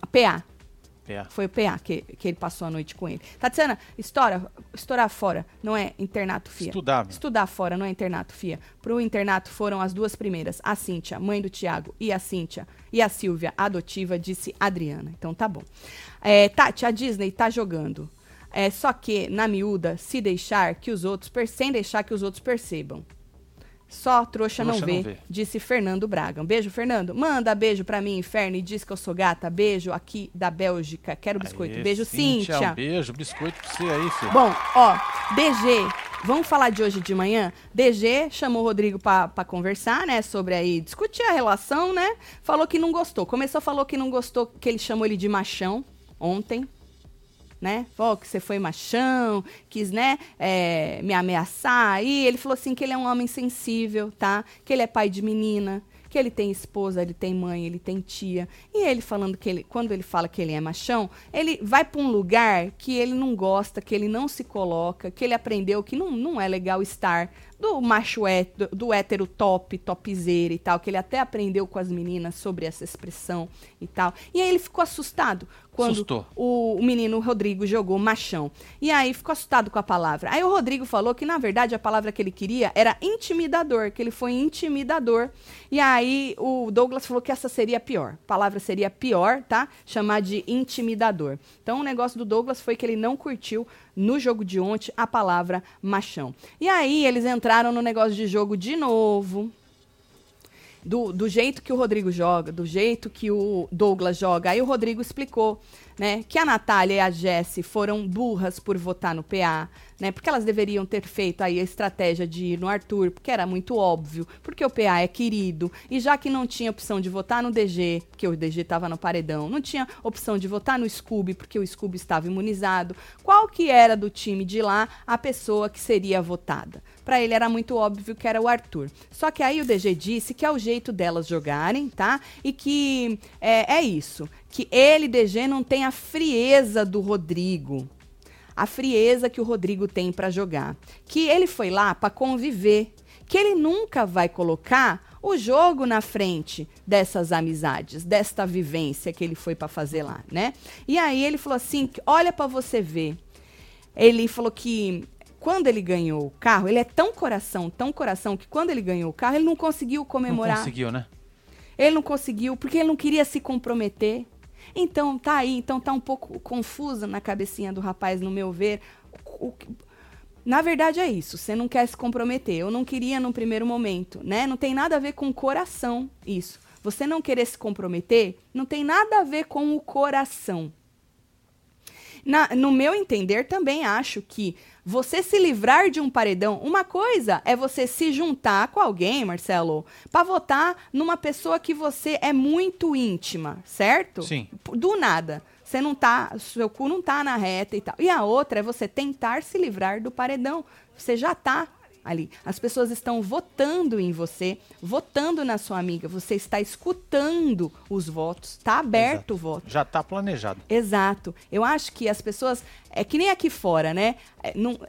PA. É. Foi o PA que, que ele passou a noite com ele. Tatiana, estoura, estourar fora, não é internato, fia. Estudar, meu. Estudar fora, não é internato, fia. Pro internato foram as duas primeiras, a Cíntia, mãe do Tiago, e a Cíntia, e a Silvia, adotiva, disse Adriana. Então tá bom. É, Tati, a Disney tá jogando. É, só que, na miúda, se deixar que os outros, sem deixar que os outros percebam. Só trouxa, não, Trouxa vê, não vê. disse Fernando Braga. Um beijo, Fernando. Manda beijo pra mim, Inferno, e diz que eu sou gata. Beijo aqui da Bélgica. Quero biscoito. Aê, beijo, Cíntia. Um beijo, biscoito pra você aí, filho. Bom, ó, DG Vamos falar de hoje de manhã? DG chamou o Rodrigo para conversar, né? Sobre aí, discutir a relação, né? Falou que não gostou. Começou, falou que não gostou, que ele chamou ele de machão ontem, né? Falou que você foi machão, quis, né, é, me ameaçar. E ele falou assim que ele é um homem sensível, tá? Que ele é pai de menina, que ele tem esposa, ele tem mãe, ele tem tia. E ele falando que ele, quando ele fala que ele é machão, ele vai para um lugar que ele não gosta, que ele não se coloca, que ele aprendeu que não, não é legal estar do macho hétero, do hétero top, topzera e tal, que ele até aprendeu com as meninas sobre essa expressão e tal. E aí ele ficou assustado quando o, o, menino Rodrigo jogou machão. E aí ficou assustado com a palavra. Aí o Rodrigo falou que, na verdade, a palavra que ele queria era intimidador, que ele foi intimidador. E aí o Douglas falou que essa seria pior. A palavra seria pior, tá? Chamar de intimidador. Então o negócio do Douglas foi que ele não curtiu no jogo de ontem a palavra machão. E aí eles entraram no negócio de jogo de novo do, do jeito que o Rodrigo joga, do jeito que o Douglas joga. Aí o Rodrigo explicou, né, que a Natália e a Jessie foram burras por votar no PA, né? Porque elas deveriam ter feito aí a estratégia de ir no Arthur, porque era muito óbvio, porque o PA é querido, e já que não tinha opção de votar no DG, porque o DG estava no paredão, não tinha opção de votar no Scooby, porque o Scooby estava imunizado, qual que era do time de lá a pessoa que seria votada? Para ele era muito óbvio que era o Arthur. Só que aí o DG disse que é o jeito delas jogarem, tá? E que é, é isso, que ele, DG, não tem a frieza do Rodrigo a frieza que o Rodrigo tem para jogar, que ele foi lá para conviver, que ele nunca vai colocar o jogo na frente dessas amizades, desta vivência que ele foi para fazer lá, né? E aí ele falou assim, olha para você ver. Ele falou que quando ele ganhou o carro, ele é tão coração, tão coração que quando ele ganhou o carro, ele não conseguiu comemorar. Não conseguiu, né? Ele não conseguiu porque ele não queria se comprometer. Então tá aí, então tá um pouco confusa na cabecinha do rapaz, no meu ver. O, na verdade é isso, você não quer se comprometer. Eu não queria no primeiro momento, né? Não tem nada a ver com o coração isso. Você não querer se comprometer não tem nada a ver com o coração. Na, no meu entender, também acho que você se livrar de um paredão, uma coisa é você se juntar com alguém, Marcelo, para votar numa pessoa que você é muito íntima, certo? Sim. Do nada. Você não tá, seu cu não tá na reta e tal. E a outra é você tentar se livrar do paredão. Você já tá ali. As pessoas estão votando em você, votando na sua amiga. Você está escutando os votos. Está aberto Exato. o voto. Já está planejado. Exato. Eu acho que as pessoas. É que nem aqui fora, né? É, não,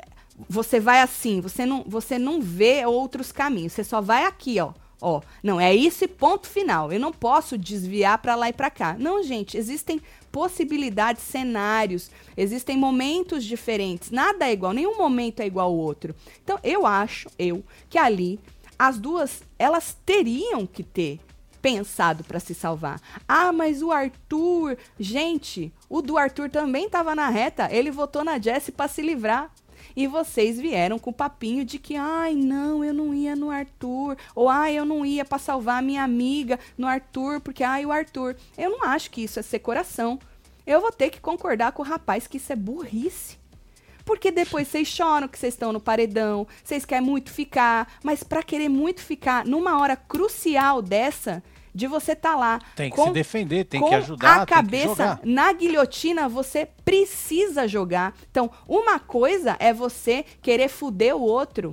você vai assim, você não, você não vê outros caminhos. Você só vai aqui, ó. Ó, não, é esse ponto final. Eu não posso desviar para lá e para cá. Não, gente, existem possibilidades, cenários, existem momentos diferentes. Nada é igual, nenhum momento é igual ao outro. Então, eu acho, eu, que ali as duas, elas teriam que ter pensado para se salvar. Ah, mas o Arthur, gente, o do Arthur também estava na reta. Ele votou na Jessie para se livrar. E vocês vieram com o papinho de que, ai, não, eu não ia no Arthur. Ou, ai, eu não ia para salvar a minha amiga no Arthur, porque, ai, o Arthur. Eu não acho que isso é ser coração. Eu vou ter que concordar com o rapaz que isso é burrice. Porque depois vocês choram que vocês estão no paredão, vocês querem muito ficar, mas para querer muito ficar numa hora crucial dessa, de você estar tá lá. Tem que com, se defender, tem que ajudar. A cabeça na guilhotina, você precisa jogar. Então, uma coisa é você querer fuder o outro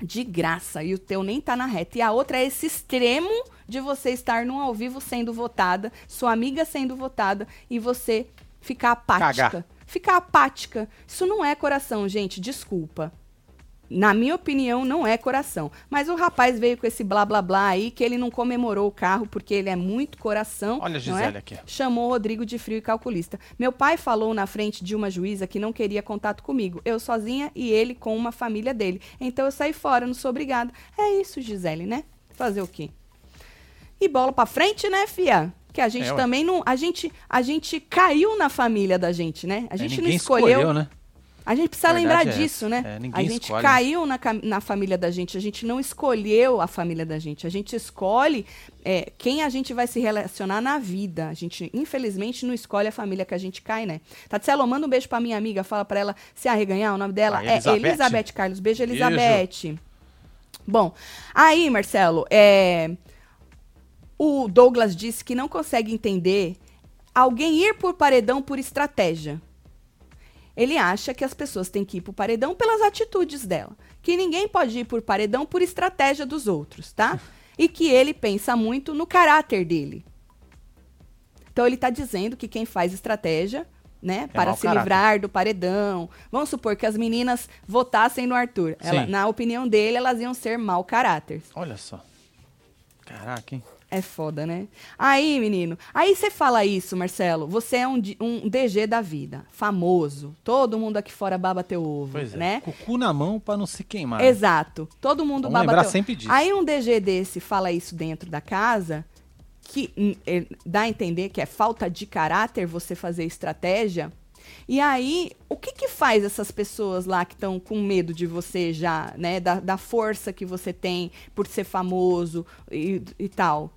de graça e o teu nem tá na reta. E a outra é esse extremo de você estar num ao vivo sendo votada, sua amiga sendo votada e você ficar apática. Cagar. Ficar apática. Isso não é coração, gente. Desculpa na minha opinião, não é coração. Mas o rapaz veio com esse blá blá blá aí, que ele não comemorou o carro porque ele é muito coração. Olha a Gisele é? aqui. Chamou o Rodrigo de frio e calculista. Meu pai falou na frente de uma juíza que não queria contato comigo. Eu sozinha e ele com uma família dele. Então eu saí fora, não sou obrigada. É isso, Gisele, né? Fazer o quê? E bola pra frente, né, fia? Que a gente é, também não. A gente, a gente caiu na família da gente, né? A é, gente é, não escolheu. escolheu né? A gente precisa lembrar é essa. disso, né? É, a gente escolhe. caiu na, na família da gente, a gente não escolheu a família da gente, a gente escolhe é, quem a gente vai se relacionar na vida. A gente, infelizmente, não escolhe a família que a gente cai, né? Tatselo, manda um beijo pra minha amiga, fala pra ela se arreganhar, o nome dela Ah, é Elizabeth. Elizabeth Carlos. Beijo, Beijo. Elizabeth. Bom, aí, Marcelo, é, o Douglas disse que não consegue entender alguém ir por paredão por estratégia. Ele acha que as pessoas têm que ir por paredão pelas atitudes dela. Que ninguém pode ir por paredão por estratégia dos outros, tá? E que ele pensa muito no caráter dele. Então ele está dizendo que quem faz estratégia, né, para mau se caráter. livrar do paredão. Vamos supor que as meninas votassem no Arthur. Ela- na opinião dele, elas iam ser mau caráter. Olha só. Caraca, hein? É foda, né? Aí, menino, aí você fala isso, Marcelo. Você é um, um DG da vida, famoso. Todo mundo aqui fora baba teu ovo, Pois é. né? Com o cu na mão pra não se queimar. Exato. Todo mundo Vamos baba lembrar teu sempre disso. Aí um DG desse fala isso dentro da casa, que hum, eh, dá a entender que é falta de caráter você fazer estratégia. E aí, o que que faz essas pessoas lá que estão com medo de você já, né? Da, da força que você tem por ser famoso e, e tal?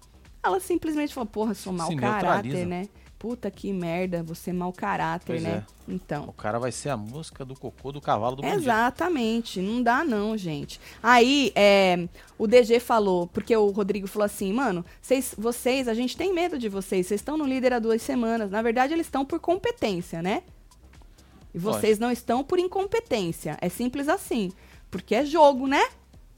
Ela simplesmente falou, porra, sou mau Se caráter, neutraliza. né? Puta que merda, você é mau caráter, Pois né? é. Então. O cara vai ser a música do cocô do cavalo do bandido. Exatamente, não dá não, gente. Aí, é, o DG falou, porque o Rodrigo falou assim, mano, vocês, vocês, a gente tem medo de vocês, vocês estão no líder há duas semanas. Na verdade, eles estão por competência, né? E vocês não estão por incompetência. É simples assim. Porque é jogo, né?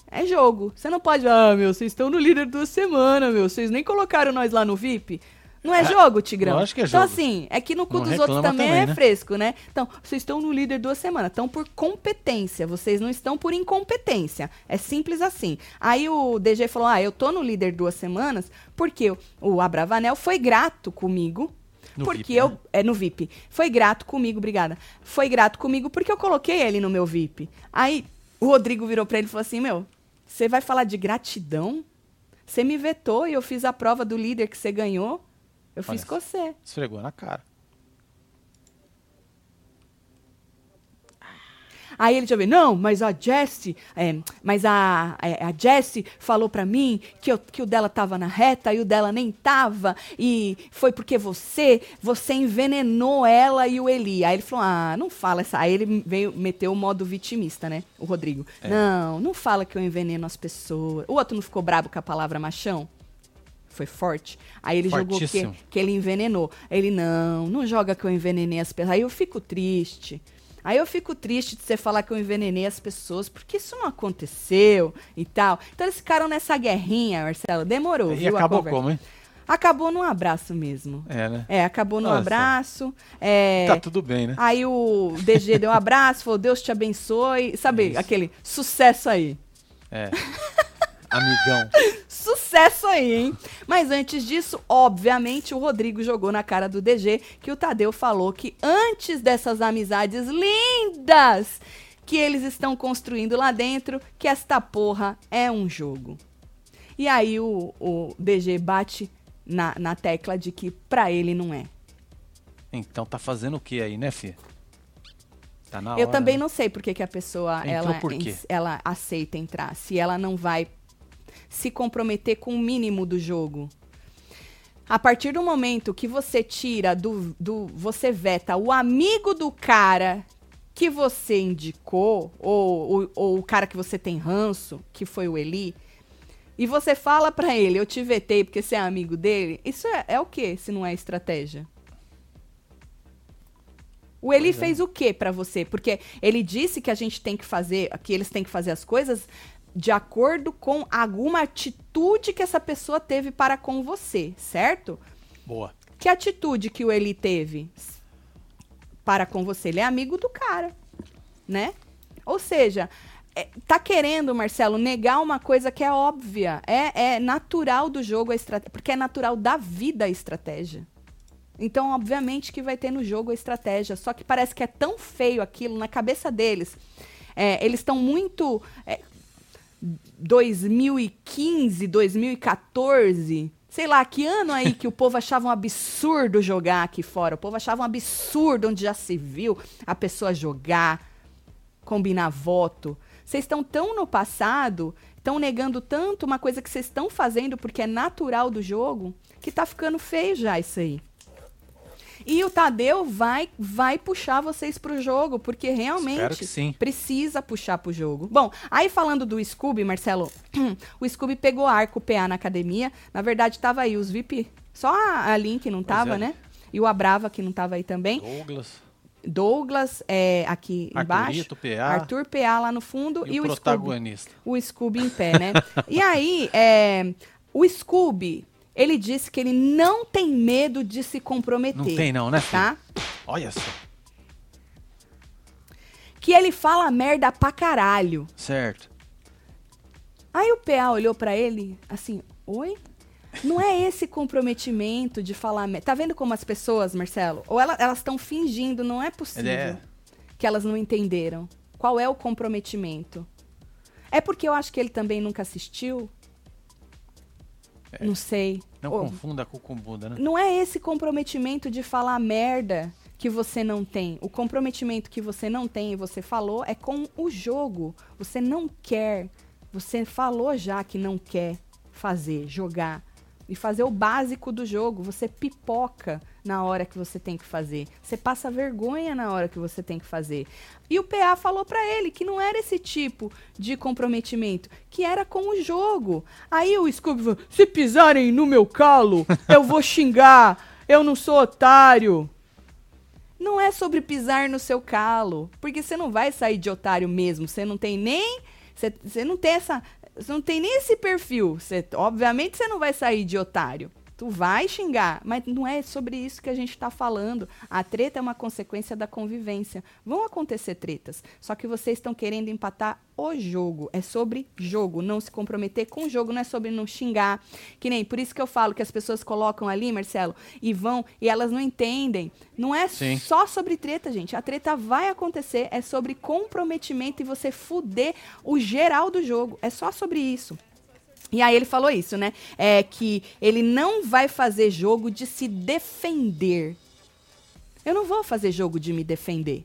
É jogo. Você não pode, ah, meu, vocês estão no líder duas semanas, meu, vocês nem colocaram nós lá no VIP. Não é jogo, Tigrão? lógico que é Então, jogo. assim, é que no cu Não dos outros também, também, é né? fresco, né? Então, vocês estão no líder duas semanas, estão por competência, vocês não estão por incompetência. É simples assim. Aí o DG falou: ah, eu tô no líder duas semanas porque o Abravanel foi grato comigo. No porque VIP, eu. né? É no VIP. Foi grato comigo, obrigada. Foi grato comigo porque eu coloquei ele no meu VIP. Aí o Rodrigo virou pra ele e falou assim: Meu, você vai falar de gratidão? Você me vetou e eu fiz a prova do líder que você ganhou. Eu fiz Olha com você. Esfregou na cara. Aí ele eu ver, não, mas a Jessie, é, mas a, é, a Jessie falou pra mim que, eu- que o dela tava na reta e o dela nem tava, e foi porque você, você envenenou ela e o Eli. Aí ele falou, ah, não fala essa. Aí ele veio, meteu o modo vitimista, né, o Rodrigo. É. Não, não fala que eu enveneno as pessoas. O outro não ficou brabo com a palavra machão? Foi forte. Aí ele jogou que, Fortíssimo. que ele envenenou. Ele, não, não joga que eu envenenei as pessoas. Aí eu fico triste. Aí eu fico triste de você falar que eu envenenei as pessoas, porque isso não aconteceu e tal. Então eles ficaram nessa guerrinha, Marcelo. Demorou, E viu? acabou como, hein? Acabou num abraço mesmo. É, né? É, acabou num abraço. É, Tá tudo bem, né? Aí o DG deu um abraço, falou, Deus te abençoe. Sabe, Isso. aquele sucesso aí. É. Amigão. Sucesso aí, hein? Mas antes disso, obviamente, o Rodrigo jogou na cara do DG que o Tadeu falou que antes dessas amizades lindas que eles estão construindo lá dentro, que esta porra é um jogo. E aí o, o DG bate na, na tecla de que pra ele não é. Então tá fazendo o que aí, né, Fê? Tá na Eu hora, também né? não sei porque que a pessoa Entrou ela, por ela aceita entrar, se ela não vai se comprometer com o mínimo do jogo. A partir do momento que você tira do, do você veta o amigo do cara que você indicou ou, ou, ou o cara que você tem ranço, que foi o Eli, e você fala pra ele, eu te vetei porque você é amigo dele, isso é, é o que se não é estratégia? O Eli é. fez o que pra você? Porque ele disse que a gente tem que fazer, que eles têm que fazer as coisas de acordo com alguma atitude que essa pessoa teve para com você, certo? Boa. Que atitude que o Eli teve para com você? Ele é amigo do cara, né? Ou seja, é, tá querendo, Marcelo, negar uma coisa que é óbvia. É, é natural do jogo a estratégia. Porque é natural da vida a estratégia. Então, obviamente que vai ter no jogo a estratégia. Só que parece que é tão feio aquilo na cabeça deles. É, eles estão muito. é, 2015, 2014. Sei lá, que ano aí que o povo achava um absurdo jogar aqui fora. O povo achava um absurdo onde já se viu a pessoa jogar. combinar voto. Vocês estão tão no passado, estão negando tanto uma coisa que vocês estão fazendo porque é natural do jogo, que tá ficando feio já isso aí. E o Tadeu vai vai puxar vocês pro jogo, porque realmente precisa puxar pro jogo. Bom, aí falando do Scooby, Marcelo, o Scooby pegou arco PA na academia. Na verdade, tava aí os VIP. Só a, a Link não tava, é. né? E o Abrava, que não tava aí também. Douglas. Douglas é, aqui embaixo. PA. Arthur PA lá no fundo. E, e o, o protagonista. Scooby, o Scooby em pé, né? e aí, é, o Scooby ele disse que ele não tem medo de se comprometer. Não tem não, né? Tá? Olha só. Que ele fala merda pra caralho. Certo. Aí o PA olhou para ele assim, oi? Não é esse comprometimento de falar merda. Tá vendo como as pessoas, Marcelo? Ou ela, elas estão fingindo, não é possível é... que elas não entenderam. Qual é o comprometimento? É porque eu acho que ele também nunca assistiu é. Não sei. Não oh, confunda com Bunda, né? Não é esse comprometimento de falar merda que você não tem. O comprometimento que você não tem e você falou é com o jogo. Você não quer. Você falou já que não quer fazer, jogar e fazer o básico do jogo. Você pipoca na hora que você tem que fazer. Você passa vergonha na hora que você tem que fazer. E o PA falou para ele que não era esse tipo de comprometimento, que era com o jogo. Aí o Scooby falou: se pisarem no meu calo, eu vou xingar. Eu não sou otário. Não é sobre pisar no seu calo, porque você não vai sair de otário mesmo. Você não tem nem você, você não tem essa você não tem nem esse perfil. Você, obviamente você não vai sair de otário. Tu vai xingar, mas não é sobre isso que a gente está falando. A treta é uma consequência da convivência. Vão acontecer tretas, só que vocês estão querendo empatar o jogo. É sobre jogo, não se comprometer com o jogo, não é sobre não xingar. Que nem, por isso que eu falo que as pessoas colocam ali, Marcelo, e vão, e elas não entendem. Não é Sim. só sobre treta, gente. A treta vai acontecer, é sobre comprometimento e você fuder o geral do jogo. É só sobre isso. E aí ele falou isso, né? É que ele não vai fazer jogo de se defender. Eu não vou fazer jogo de me defender.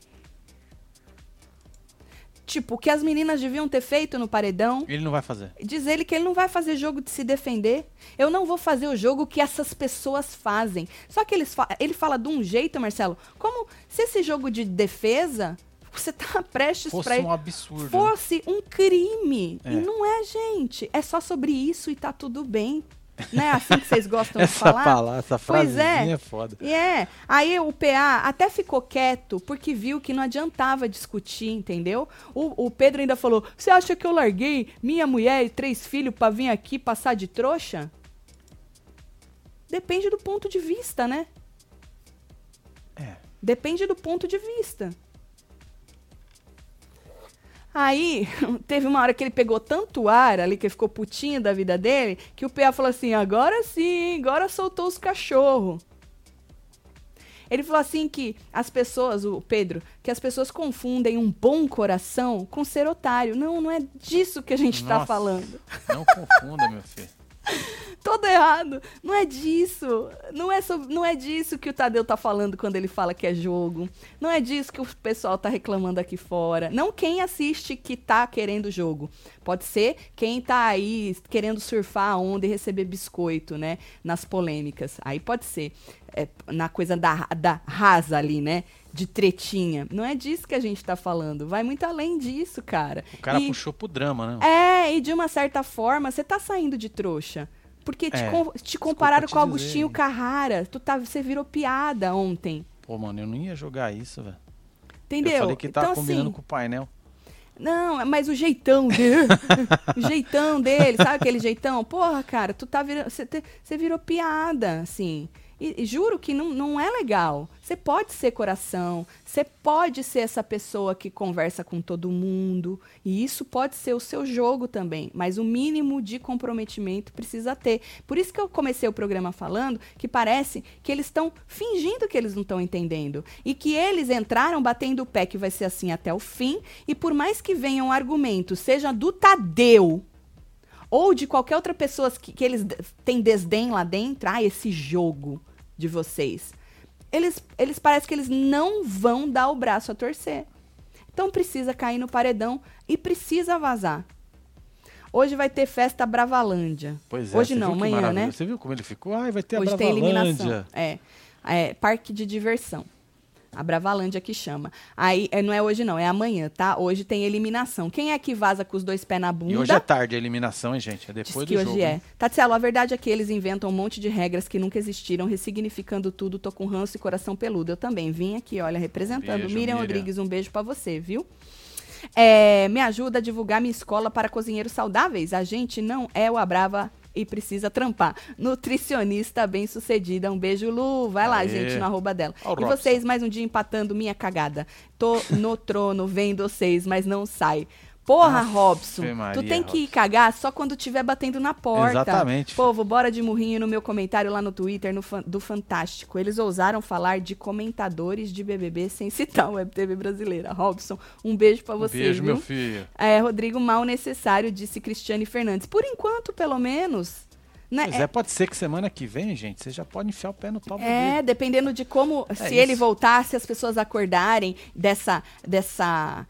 Tipo, o que as meninas deviam ter feito no paredão. Ele não vai fazer. Diz ele que ele não vai fazer jogo de se defender. Eu não vou fazer o jogo que essas pessoas fazem. Só que eles fa ele fala de um jeito, Marcelo, como se esse jogo de defesa você tá prestes fosse pra... um absurdo. Fosse um crime. É. E não é, gente. É só sobre isso e tá tudo bem. Não é assim que vocês gostam de falar? Palavra, essa frase é. é foda. E é. Aí o PA até ficou quieto porque viu que não adiantava discutir, entendeu? O, o Pedro ainda falou: Você acha que eu larguei minha mulher e três filhos para vir aqui passar de trouxa? Depende do ponto de vista, né? É. Depende do ponto de vista. Aí, teve uma hora que ele pegou tanto ar ali, que ele ficou putinho da vida dele, que o PA falou assim: agora sim, agora soltou os cachorros. Ele falou assim que as pessoas, o Pedro, que as pessoas confundem um bom coração com ser otário. Não, não é disso que a gente está falando. Não confunda, meu filho. todo errado. Não é disso. Não é, sobre, não é disso que o Tadeu tá falando quando ele fala que é jogo. Não é disso que o pessoal tá reclamando aqui fora. Não quem assiste que tá querendo jogo. Pode ser quem tá aí querendo surfar a onda e receber biscoito, né? Nas polêmicas. Aí pode ser. É, na coisa da, da rasa ali, né? de tretinha. Não é disso que a gente tá falando. Vai muito além disso, cara. O cara e, puxou pro drama, né? É, e de uma certa forma, você tá saindo de trouxa. Porque te, é, com, te compararam te com o Agostinho Carrara. Tu tá, você virou piada ontem. Pô, mano, eu não ia jogar isso, velho. Entendeu? Eu falei que tá então, combinando assim, com o painel. Não, mas o jeitão dele. o jeitão dele, sabe aquele jeitão? Porra, cara, tu tá virando. Você virou piada, assim. E, e, juro que não, não é legal. Você pode ser coração, você pode ser essa pessoa que conversa com todo mundo, e isso pode ser o seu jogo também, mas o mínimo de comprometimento precisa ter. Por isso que eu comecei o programa falando que parece que eles estão fingindo que eles não estão entendendo, e que eles entraram batendo o pé que vai ser assim até o fim, e por mais que venham argumentos, seja do Tadeu, ou de qualquer outra pessoa que, que eles têm desdém lá dentro, ah, esse jogo de vocês. Eles, eles parecem que eles não vão dar o braço a torcer. Então precisa cair no paredão e precisa vazar. Hoje vai ter festa Bravalândia. Pois é, Hoje não, amanhã, né? Você viu como ele ficou? Ai, vai ter a Hoje tem eliminação. Bravalândia. É, é, parque de diversão. A Bravalândia que chama. Aí, é, não é hoje não, é amanhã, tá? Hoje tem eliminação. Quem é que vaza com os dois pés na bunda? E hoje é tarde a eliminação, hein, gente? É Diz depois que do hoje jogo. é. hein? Tatielo, a verdade é que eles inventam um monte de regras que nunca existiram, ressignificando tudo. Tô com ranço e coração peludo. Eu também vim aqui, olha, representando. Beijo, Miriam Miriam. Rodrigues, um beijo pra você, viu? É, me ajuda a divulgar minha escola para cozinheiros saudáveis. A gente não é o Abrava e precisa trampar. Nutricionista bem sucedida. Um beijo, Lu. Vai lá, Aê. gente, no arroba dela. Ó e Robson. vocês, mais um dia empatando minha cagada. Tô no trono, vendo vocês, mas não sai. Porra, Afe Robson, tu Maria, tem que ir cagar só quando tiver batendo na porta. Exatamente. Povo, bora de murrinho no meu comentário lá no Twitter no fan- do Fantástico. Eles ousaram falar de comentadores de BBB sem citar o Web TV brasileira. Robson, um beijo pra você, Beijo, viu? meu filho. É, Rodrigo, mal necessário, disse Cristiane Fernandes. Por enquanto, pelo menos. Né? Pois é, pode ser que semana que vem, gente, você já pode enfiar o pé no pau É, dedo. dependendo de como, se isso. ele voltar, se as pessoas acordarem dessa, dessa,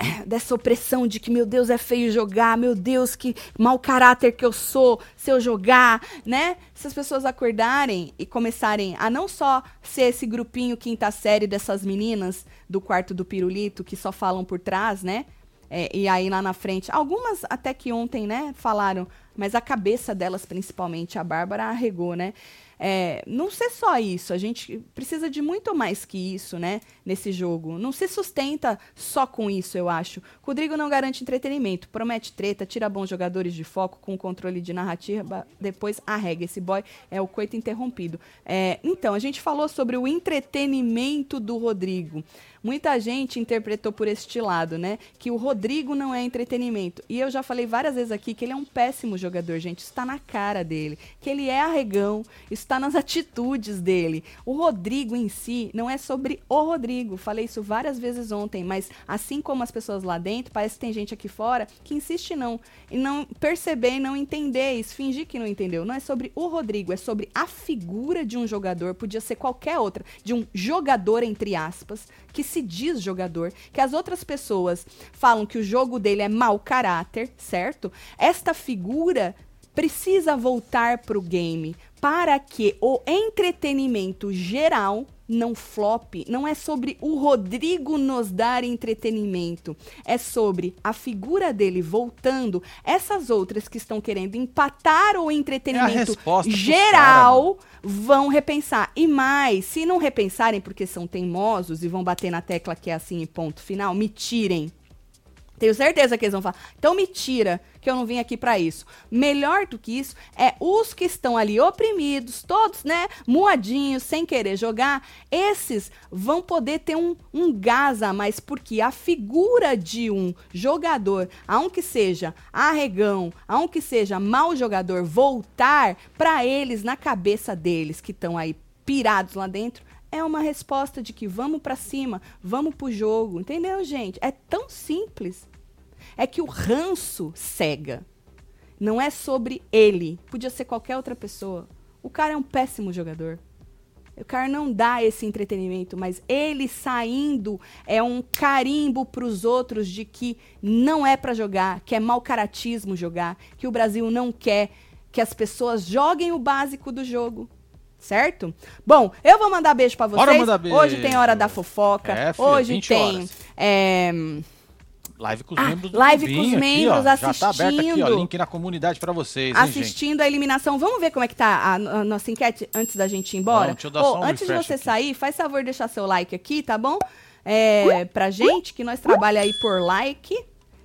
dessa opressão de que, meu Deus, é feio jogar, meu Deus, que mau caráter que eu sou se eu jogar, né? Se as pessoas acordarem e começarem a não só ser esse grupinho quinta série dessas meninas do quarto do pirulito que só falam por trás, né? É, e aí lá na frente, algumas até que ontem, né, falaram, mas a cabeça delas, principalmente, a Bárbara arregou, né? É, não ser só isso, a gente precisa de muito mais que isso, né, nesse jogo. Não se sustenta só com isso, eu acho. Rodrigo não garante entretenimento, promete treta, tira bons jogadores de foco com controle de narrativa, depois arrega. Esse boy é o coito interrompido. É, então, a gente falou sobre o entretenimento do Rodrigo. Muita gente interpretou por este lado, né? Que o Rodrigo não é entretenimento. E eu já falei várias vezes aqui que ele é um péssimo jogador, gente. Está na cara dele. Que ele é arregão, está nas atitudes dele. O Rodrigo em si não é sobre o Rodrigo. Falei isso várias vezes ontem, mas assim como as pessoas lá dentro, parece que tem gente aqui fora que insiste não. E não perceber não entender isso, fingir que não entendeu. Não é sobre o Rodrigo, é sobre a figura de um jogador, podia ser qualquer outra, de um jogador, entre aspas, que se diz jogador, que as outras pessoas falam que o jogo dele é mau caráter, certo? Esta figura precisa voltar pro game para que o entretenimento geral não flop, não é sobre o Rodrigo nos dar entretenimento, é sobre a figura dele voltando, essas outras que estão querendo empatar o entretenimento pros geral vão repensar. E mais, se não repensarem porque são teimosos e vão bater na tecla que é assim e ponto final, me tirem. Tenho certeza que eles vão falar. Então me tira, que eu não vim aqui pra isso. Melhor do que isso é os que estão ali oprimidos, todos, né, moadinhos, sem querer jogar. Esses vão poder ter um, um gás a mais, porque a figura de um jogador, aunque seja arregão, aunque seja mau jogador, voltar pra eles na cabeça deles que estão aí pirados lá dentro, é uma resposta de que vamos pra cima, vamos pro jogo, entendeu, gente? É tão simples. É que o ranço cega. Não é sobre ele. Podia ser qualquer outra pessoa. O cara é um péssimo jogador. O cara não dá esse entretenimento, mas ele saindo é um carimbo pros outros de que não é pra jogar, que é mau caratismo jogar, que o Brasil não quer que as pessoas joguem o básico do jogo. Certo? Bom, eu vou mandar beijo pra vocês. Bora mandar beijo. Hoje tem hora da fofoca. É, filha, Hoje 20 tem é, Live com os Ah, membros do live com os aqui, ó. membros Já tá aberto aqui, ó. assistindo. Link na comunidade pra vocês, hein, gente? assistindo a eliminação. Vamos ver como é que tá a, a nossa enquete antes da gente ir embora? Ô, só um antes de você aqui. sair, faz favor de deixar seu like aqui, tá bom? É, pra gente, que nós trabalha aí por like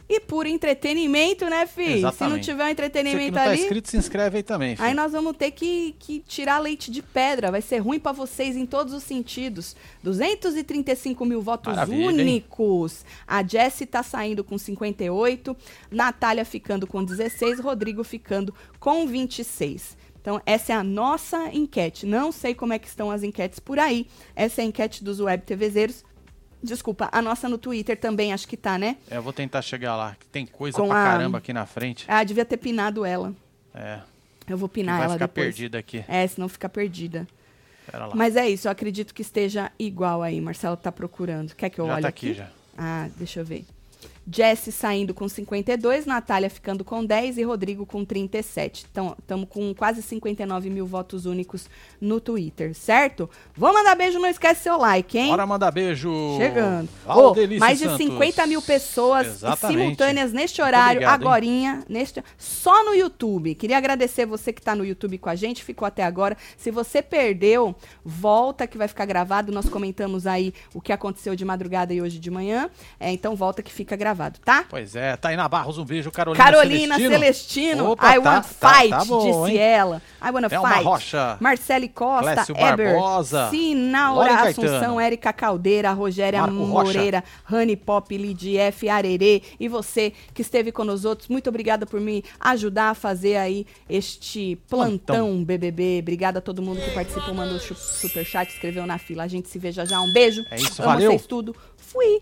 e por entretenimento, né, fi? Se não tiver um Você que entretenimento não tá ali, inscrito, se inscreve aí também, filho. aí nós vamos ter que, que tirar leite de pedra. Vai ser ruim pra vocês em todos os sentidos. 235 mil votos Maravilha, hein? únicos. A Jessie tá saindo com 58, Natália ficando com 16, Rodrigo ficando com 26. Então, essa é a nossa enquete. Não sei como é que estão as enquetes por aí. Essa é a enquete dos Web TVzeiros. Desculpa, a nossa no Twitter também acho que tá, né? É, eu vou tentar chegar lá, que tem coisa Com pra a- caramba aqui na frente. Ah, devia ter pinado ela. É, Eu vou pinar vai ela ficar depois. perdida aqui. É, senão fica perdida. Pera lá. Mas é isso, eu acredito que esteja igual aí. Marcelo tá procurando. Quer que eu já olhe tá aqui? aqui, já. Ah, deixa eu ver. Jesse saindo com 52, Natália ficando com 10 e Rodrigo com 37. Então, estamos com quase 59 mil votos únicos no Twitter, certo? Vou mandar beijo, não esquece seu like, hein? Bora mandar beijo. Chegando. Ô, mais de Santos. 50 mil pessoas simultâneas neste horário, obrigado, agorinha, neste, só no YouTube. Queria agradecer você que está no YouTube com a gente, ficou até agora. Se você perdeu, volta que vai ficar gravado. Nós comentamos aí o que aconteceu de madrugada e hoje de manhã. É, então volta que fica gravado, tá? Pois é, Tainá Barros, um beijo. Carolina, Carolina Celestino. Celestino, Opa, I tá- want tá- fight, tá bom, disse hein? ela. I wanna Elma fight. Rocha. Marcele Costa, Clécio Eber, Barbosa. Sinaura Assunção. Érica Caldeira, Rogéria Marco. Moreira, Rani Pop, Lid F, Arerê e você que esteve com nós outros. Muito obrigada por me ajudar a fazer aí este plantão, BBB. Obrigada a todo mundo que participou, mandou superchat, escreveu na fila. A gente se vê já já. Um beijo. É isso, Amo valeu. vocês tudo. Fui.